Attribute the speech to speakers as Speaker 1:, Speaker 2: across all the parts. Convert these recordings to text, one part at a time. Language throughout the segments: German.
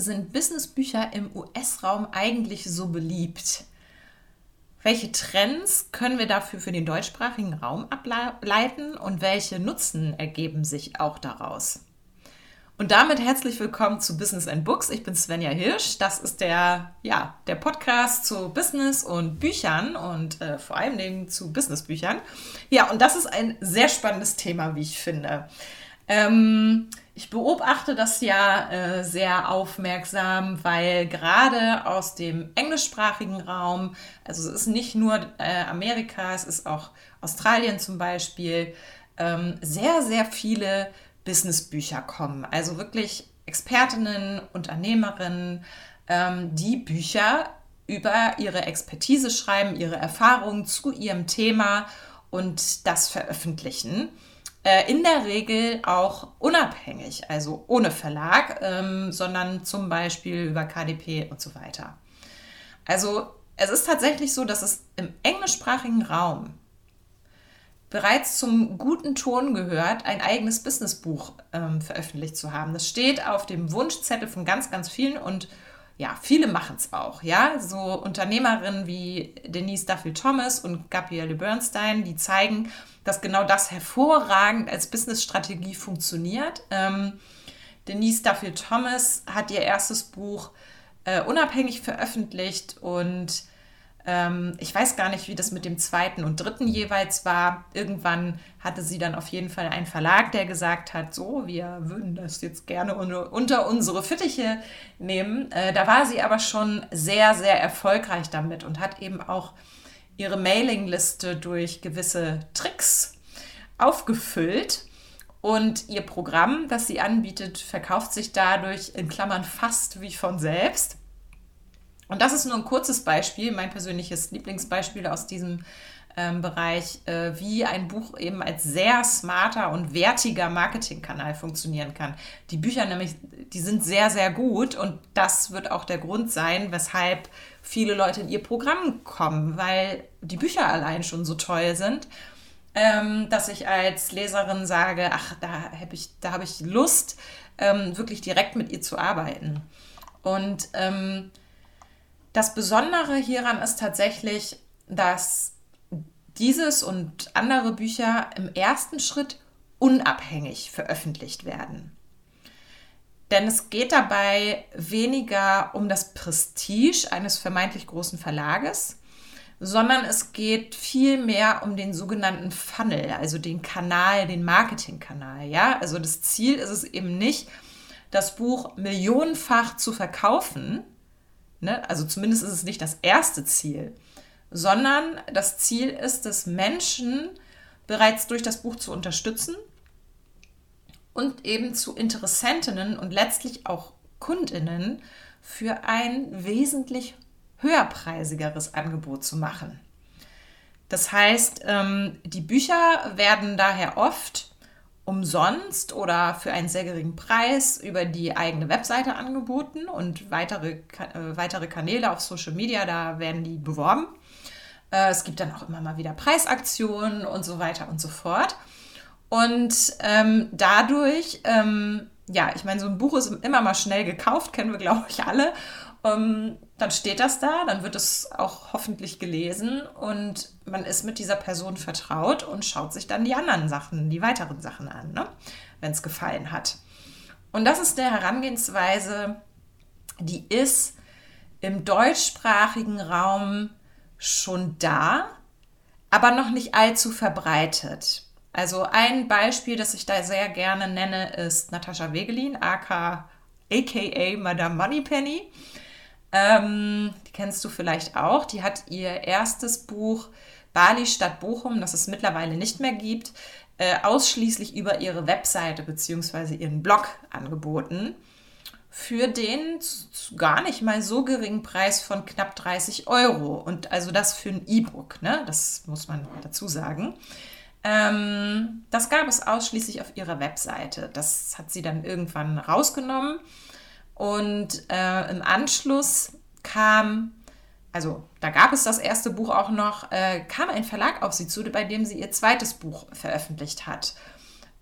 Speaker 1: sind Businessbücher im US-Raum eigentlich so beliebt? Welche Trends können wir dafür für den deutschsprachigen Raum ableiten und welche Nutzen ergeben sich auch daraus? Und damit herzlich willkommen zu Business and Books. Ich bin Svenja Hirsch. Das ist der, ja, der Podcast zu Business und Büchern und äh, vor allem zu Businessbüchern. Ja, und das ist ein sehr spannendes Thema, wie ich finde. Ähm, ich beobachte das ja äh, sehr aufmerksam, weil gerade aus dem englischsprachigen Raum, also es ist nicht nur äh, Amerika, es ist auch Australien zum Beispiel, ähm, sehr, sehr viele Businessbücher kommen. Also wirklich Expertinnen, Unternehmerinnen, ähm, die Bücher über ihre Expertise schreiben, ihre Erfahrungen zu ihrem Thema und das veröffentlichen. Äh, in der Regel auch unabhängig, also ohne Verlag, ähm, sondern zum Beispiel über KDP und so weiter. Also es ist tatsächlich so, dass es im englischsprachigen Raum bereits zum guten Ton gehört, ein eigenes Businessbuch ähm, veröffentlicht zu haben. Das steht auf dem Wunschzettel von ganz, ganz vielen und ja, viele machen es auch. Ja, so Unternehmerinnen wie Denise Duffield Thomas und Gabrielle Bernstein, die zeigen, dass genau das hervorragend als Businessstrategie funktioniert. Ähm, Denise Duffield Thomas hat ihr erstes Buch äh, unabhängig veröffentlicht und ähm, ich weiß gar nicht, wie das mit dem zweiten und dritten jeweils war. Irgendwann hatte sie dann auf jeden Fall einen Verlag, der gesagt hat, so, wir würden das jetzt gerne unter unsere Fittiche nehmen. Äh, da war sie aber schon sehr, sehr erfolgreich damit und hat eben auch ihre Mailingliste durch gewisse Tricks aufgefüllt. Und ihr Programm, das sie anbietet, verkauft sich dadurch in Klammern fast wie von selbst. Und das ist nur ein kurzes Beispiel, mein persönliches Lieblingsbeispiel aus diesem ähm, Bereich, äh, wie ein Buch eben als sehr smarter und wertiger Marketingkanal funktionieren kann. Die Bücher nämlich, die sind sehr, sehr gut und das wird auch der Grund sein, weshalb viele Leute in ihr Programm kommen, weil die Bücher allein schon so toll sind. Ähm, dass ich als Leserin sage, ach, da habe ich, hab ich Lust, ähm, wirklich direkt mit ihr zu arbeiten. Und ähm, das Besondere hieran ist tatsächlich, dass dieses und andere Bücher im ersten Schritt unabhängig veröffentlicht werden. Denn es geht dabei weniger um das Prestige eines vermeintlich großen Verlages, sondern es geht vielmehr um den sogenannten Funnel, also den Kanal, den Marketingkanal. Ja, also das Ziel ist es eben nicht, das Buch millionenfach zu verkaufen, Ne? Also zumindest ist es nicht das erste Ziel, sondern das Ziel ist es, Menschen bereits durch das Buch zu unterstützen und eben zu Interessentinnen und letztlich auch Kundinnen für ein wesentlich höherpreisigeres Angebot zu machen. Das heißt, ähm, die Bücher werden daher oft umsonst oder für einen sehr geringen Preis über die eigene Webseite angeboten und weitere, äh, weitere Kanäle auf Social Media, da werden die beworben. Äh, es gibt dann auch immer mal wieder Preisaktionen und so weiter und so fort. Und ähm, dadurch, ähm, ja, ich meine, so ein Buch ist immer mal schnell gekauft, kennen wir, glaube ich, alle. Ähm, dann steht das da, dann wird es auch hoffentlich gelesen und man ist mit dieser Person vertraut und schaut sich dann die anderen Sachen, die weiteren Sachen an, ne? wenn es gefallen hat. Und das ist der Herangehensweise, die ist im deutschsprachigen Raum schon da, aber noch nicht allzu verbreitet. Also ein Beispiel, das ich da sehr gerne nenne, ist Natascha Wegelin, aka, aka Madame Moneypenny. Ähm, die kennst du vielleicht auch. Die hat ihr erstes Buch Bali statt Bochum, das es mittlerweile nicht mehr gibt, äh, ausschließlich über ihre Webseite bzw. ihren Blog angeboten. Für den gar nicht mal so geringen Preis von knapp 30 Euro. Und also das für ein E-Book, ne? Das muss man dazu sagen. Ähm, das gab es ausschließlich auf ihrer Webseite. Das hat sie dann irgendwann rausgenommen und äh, im Anschluss kam, also da gab es das erste Buch auch noch, äh, kam ein Verlag auf sie zu, bei dem sie ihr zweites Buch veröffentlicht hat.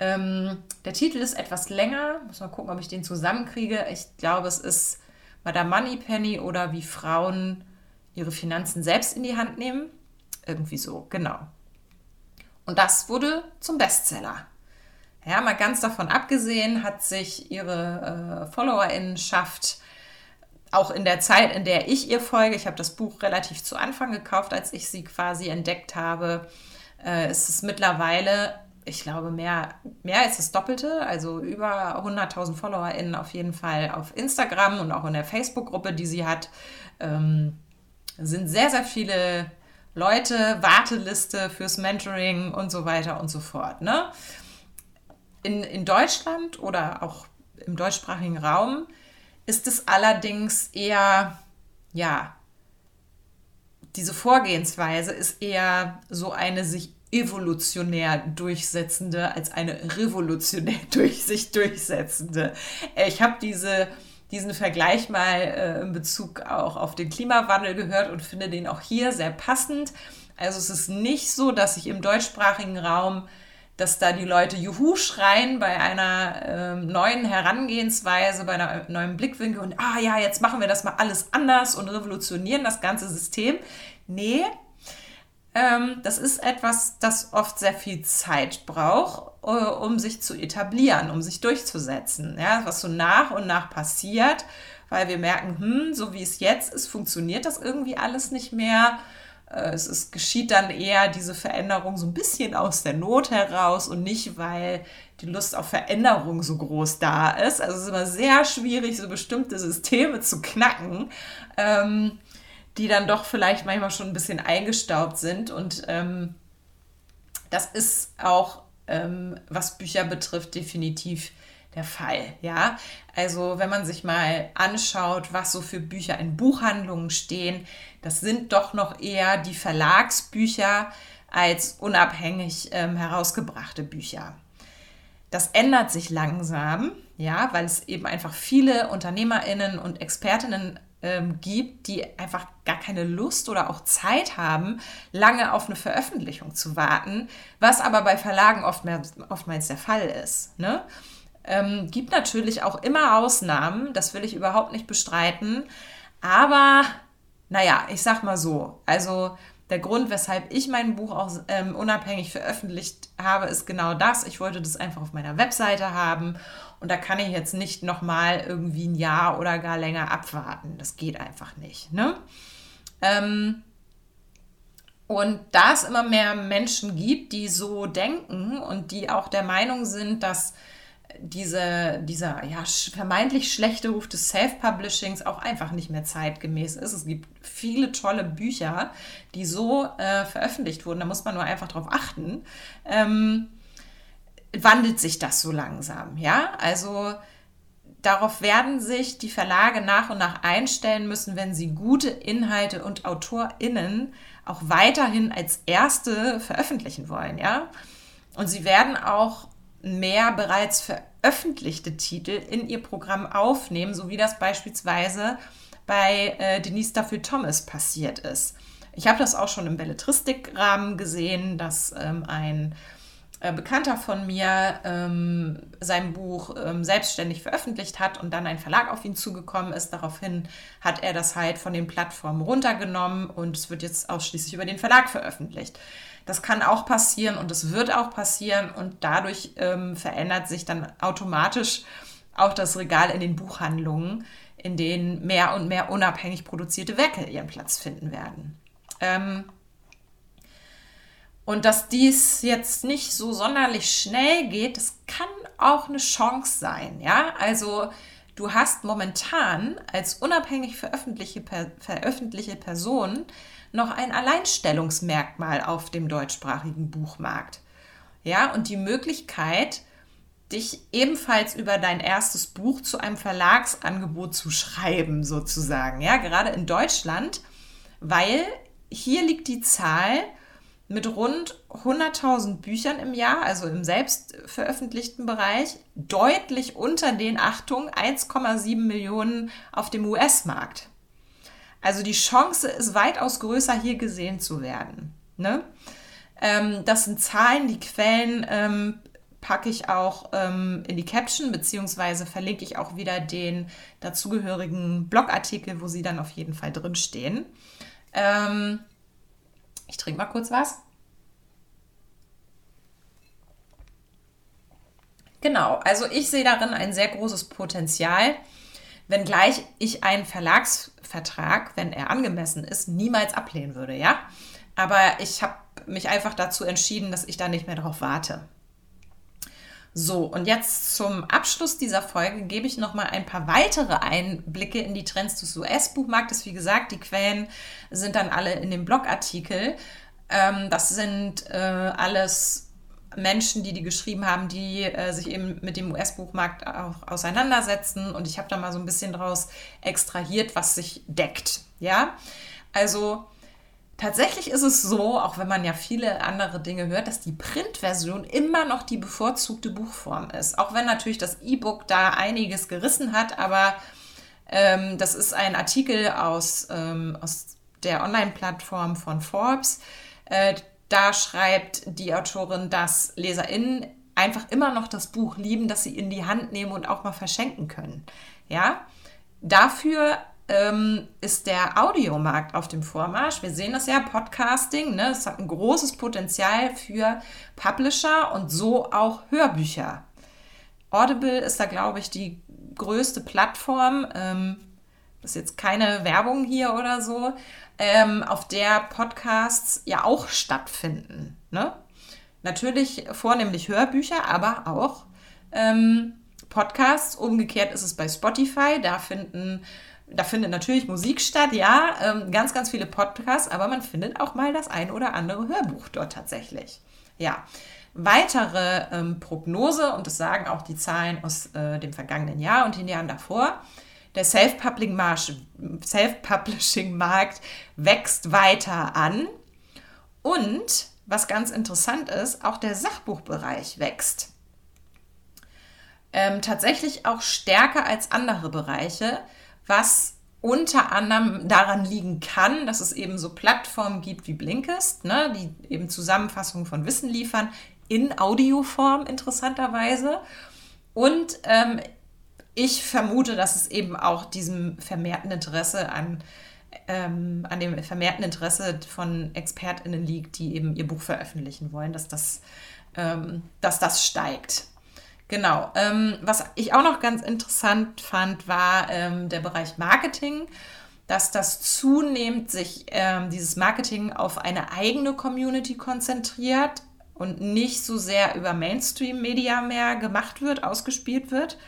Speaker 1: Ähm, der Titel ist etwas länger, muss mal gucken, ob ich den zusammenkriege. Ich glaube, es ist der Moneypenny oder wie Frauen ihre Finanzen selbst in die Hand nehmen. Irgendwie so, genau. Und das wurde zum Bestseller. Ja, mal ganz davon abgesehen, hat sich ihre äh, Followerinnenschaft auch in der Zeit, in der ich ihr folge, ich habe das Buch relativ zu Anfang gekauft, als ich sie quasi entdeckt habe, äh, ist es mittlerweile, ich glaube, mehr, mehr als das Doppelte, also über 100.000 FollowerInnen auf jeden Fall auf Instagram und auch in der Facebook-Gruppe, die sie hat, ähm, sind sehr, sehr viele Leute, Warteliste fürs Mentoring und so weiter und so fort. Ne? In, in Deutschland oder auch im deutschsprachigen Raum ist es allerdings eher, ja, diese Vorgehensweise ist eher so eine sich evolutionär durchsetzende als eine revolutionär durch sich durchsetzende. Ich habe diese, diesen Vergleich mal äh, in Bezug auch auf den Klimawandel gehört und finde den auch hier sehr passend. Also es ist nicht so, dass sich im deutschsprachigen Raum dass da die Leute Juhu schreien bei einer ähm, neuen Herangehensweise, bei einer neuen Blickwinkel und ah ja, jetzt machen wir das mal alles anders und revolutionieren das ganze System. Nee, ähm, das ist etwas, das oft sehr viel Zeit braucht, äh, um sich zu etablieren, um sich durchzusetzen. Ja, was so nach und nach passiert, weil wir merken, hm, so wie es jetzt ist, funktioniert das irgendwie alles nicht mehr äh, es ist, geschieht dann eher diese Veränderung so ein bisschen aus der Not heraus und nicht, weil die Lust auf Veränderung so groß da ist. Also es ist immer sehr schwierig, so bestimmte Systeme zu knacken, ähm, die dann doch vielleicht manchmal schon ein bisschen eingestaubt sind. Und ähm, das ist auch, ähm, was Bücher betrifft, definitiv der Fall. Ja, also wenn man sich mal anschaut, was so für Bücher in Buchhandlungen stehen, das sind doch noch eher die Verlagsbücher als unabhängig ähm, herausgebrachte Bücher. Das ändert sich langsam, ja, weil es eben einfach viele UnternehmerInnen und ExpertInnen ähm, gibt, die einfach gar keine Lust oder auch Zeit haben, lange auf eine Veröffentlichung zu warten, was aber bei Verlagen oftmals, oftmals der Fall ist. Ne? Ähm, gibt natürlich auch immer Ausnahmen, das will ich überhaupt nicht bestreiten. Aber naja, ich sag mal so, also der Grund, weshalb ich mein Buch auch ähm, unabhängig veröffentlicht habe, ist genau das. Ich wollte das einfach auf meiner Webseite haben und da kann ich jetzt nicht nochmal irgendwie ein Jahr oder gar länger abwarten. Das geht einfach nicht. Ne? Ähm, und da es immer mehr Menschen gibt, die so denken und die auch der Meinung sind, dass diese, dieser ja, vermeintlich schlechte Ruf des Self-Publishings auch einfach nicht mehr zeitgemäß ist. Es gibt viele tolle Bücher, die so äh, veröffentlicht wurden. Da muss man nur einfach drauf achten. Ähm, wandelt sich das so langsam, ja? Also darauf werden sich die Verlage nach und nach einstellen müssen, wenn sie gute Inhalte und AutorInnen auch weiterhin als erste veröffentlichen wollen, ja? Und sie werden auch mehr bereits veröffentlichte Titel in ihr Programm aufnehmen, so wie das beispielsweise bei äh, Denise Duffy Thomas passiert ist. Ich habe das auch schon im Belletristikrahmen gesehen, dass ähm, ein äh, Bekannter von mir ähm, sein Buch ähm, selbstständig veröffentlicht hat und dann ein Verlag auf ihn zugekommen ist. Daraufhin hat er das halt von den Plattformen runtergenommen und es wird jetzt ausschließlich über den Verlag veröffentlicht. Das kann auch passieren und es wird auch passieren und dadurch ähm, verändert sich dann automatisch auch das Regal in den Buchhandlungen, in denen mehr und mehr unabhängig produzierte Werke ihren Platz finden werden. Ähm, und dass dies jetzt nicht so sonderlich schnell geht, das kann auch eine Chance sein. Ja, also du hast momentan als unabhängig veröffentlichte, veröffentlichte Person noch ein Alleinstellungsmerkmal auf dem deutschsprachigen Buchmarkt. Ja, und die Möglichkeit, dich ebenfalls über dein erstes Buch zu einem Verlagsangebot zu schreiben, sozusagen. Ja, gerade in Deutschland, weil hier liegt die Zahl mit rund 100.000 Büchern im Jahr, also im selbst veröffentlichten Bereich, deutlich unter den, Achtung, 1,7 Millionen auf dem US-Markt. Also die Chance ist weitaus größer, hier gesehen zu werden. Ne? Ähm, das sind Zahlen, die Quellen ähm, packe ich auch ähm, in die Caption, beziehungsweise verlinke ich auch wieder den dazugehörigen Blogartikel, wo sie dann auf jeden Fall drinstehen. Ähm, ich trinke mal kurz was. Genau, also ich sehe darin ein sehr großes Potenzial, wenngleich ich einen Verlagsvertrag, wenn er angemessen ist, niemals ablehnen würde, ja. Aber ich habe mich einfach dazu entschieden, dass ich da nicht mehr drauf warte. So, und jetzt zum Abschluss dieser Folge gebe ich noch mal ein paar weitere Einblicke in die Trends des US-Buchmarktes. Wie gesagt, die Quellen sind dann alle in dem Blogartikel. Ähm, das sind äh, alles Menschen, die die geschrieben haben, die äh, sich eben mit dem US-Buchmarkt auch auseinandersetzen. Und ich habe da mal so ein bisschen daraus extrahiert, was sich deckt. Ja, also tatsächlich ist es so, auch wenn man ja viele andere Dinge hört, dass die Printversion immer noch die bevorzugte Buchform ist. Auch wenn natürlich das E-Book da einiges gerissen hat, aber ähm, das ist ein Artikel aus, ähm, aus der Online-Plattform von Forbes. Äh, da schreibt die Autorin, dass LeserInnen einfach immer noch das Buch lieben, das sie in die Hand nehmen und auch mal verschenken können. Ja, dafür ähm, ist der Audiomarkt auf dem Vormarsch. Wir sehen das ja, Podcasting, ne? es hat ein großes Potenzial für Publisher und so auch Hörbücher. Audible ist da, glaube ich, die größte Plattform. Ähm, das ist jetzt keine Werbung hier oder so, ähm, auf der Podcasts ja auch stattfinden. Ne? Natürlich vornehmlich Hörbücher, aber auch ähm, Podcasts. Umgekehrt ist es bei Spotify. Da finden da findet natürlich Musik statt, ja, ähm, ganz, ganz viele Podcasts, aber man findet auch mal das ein oder andere Hörbuch dort tatsächlich. Ja, weitere ähm, Prognose, und das sagen auch die Zahlen aus äh, dem vergangenen Jahr und den Jahren davor, der Self-Publishing-Markt wächst weiter an. Und, was ganz interessant ist, auch der Sachbuchbereich wächst. Ähm, tatsächlich auch stärker als andere Bereiche, was unter anderem daran liegen kann, dass es eben so Plattformen gibt wie Blinkist, ne, die eben Zusammenfassungen von Wissen liefern, in Audioform interessanterweise. Und ähm, ich vermute, dass es eben auch diesem vermehrten Interesse an, ähm, an dem vermehrten Interesse von ExpertInnen liegt, die eben ihr Buch veröffentlichen wollen, dass das, ähm, dass das steigt. Genau. Ähm, was ich auch noch ganz interessant fand, war ähm, der Bereich Marketing, dass das zunehmend sich ähm, dieses Marketing auf eine eigene Community konzentriert und nicht so sehr über Mainstream-Media mehr gemacht wird, ausgespielt wird.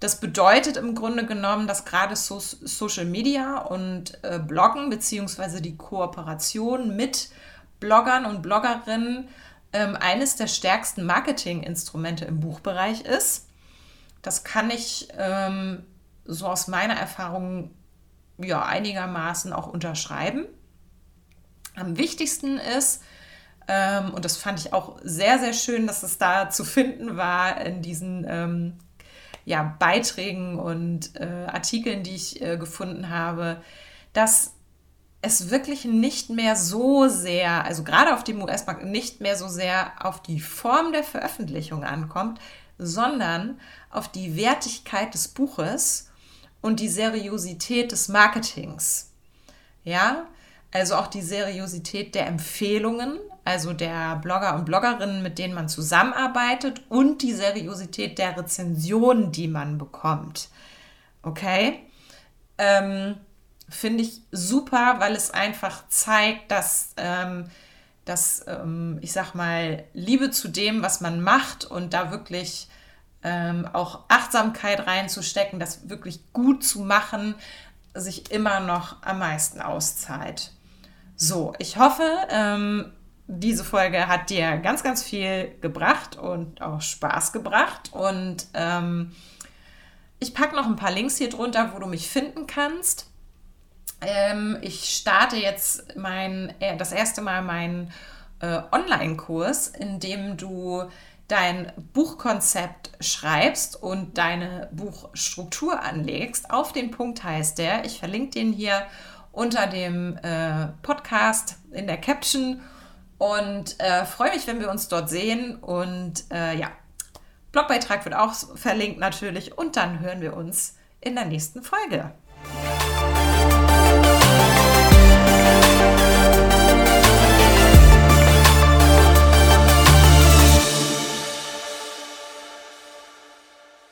Speaker 1: Das bedeutet im Grunde genommen, dass gerade so Social Media und äh, Bloggen beziehungsweise die Kooperation mit Bloggern und Bloggerinnen ähm, eines der stärksten Marketinginstrumente im Buchbereich ist. Das kann ich ähm, so aus meiner Erfahrung ja einigermaßen auch unterschreiben. Am wichtigsten ist, ähm, und das fand ich auch sehr, sehr schön, dass es da zu finden war in diesen ähm, ja, Beiträgen und äh, Artikeln, die ich äh, gefunden habe, dass es wirklich nicht mehr so sehr, also gerade auf dem US-Markt, nicht mehr so sehr auf die Form der Veröffentlichung ankommt, sondern auf die Wertigkeit des Buches und die Seriosität des Marketings. Ja, also auch die Seriosität der Empfehlungen, also der Blogger und Bloggerinnen, mit denen man zusammenarbeitet und die Seriosität der Rezensionen, die man bekommt. Okay? Ähm, Finde ich super, weil es einfach zeigt, dass, ähm, dass ähm, ich sag mal, Liebe zu dem, was man macht und da wirklich ähm, auch Achtsamkeit reinzustecken, das wirklich gut zu machen, sich immer noch am meisten auszahlt. So, ich hoffe, ähm, diese Folge hat dir ganz, ganz viel gebracht und auch Spaß gebracht. Und ähm, ich packe noch ein paar Links hier drunter, wo du mich finden kannst. Ähm, ich starte jetzt mein, äh, das erste Mal meinen äh, Online-Kurs, in dem du dein Buchkonzept schreibst und deine Buchstruktur anlegst. Auf den Punkt heißt der. Ich verlinke den hier unter dem äh, Podcast in der Caption und äh, freue mich, wenn wir uns dort sehen. Und äh, ja, Blogbeitrag wird auch verlinkt natürlich und dann hören wir uns in der nächsten Folge.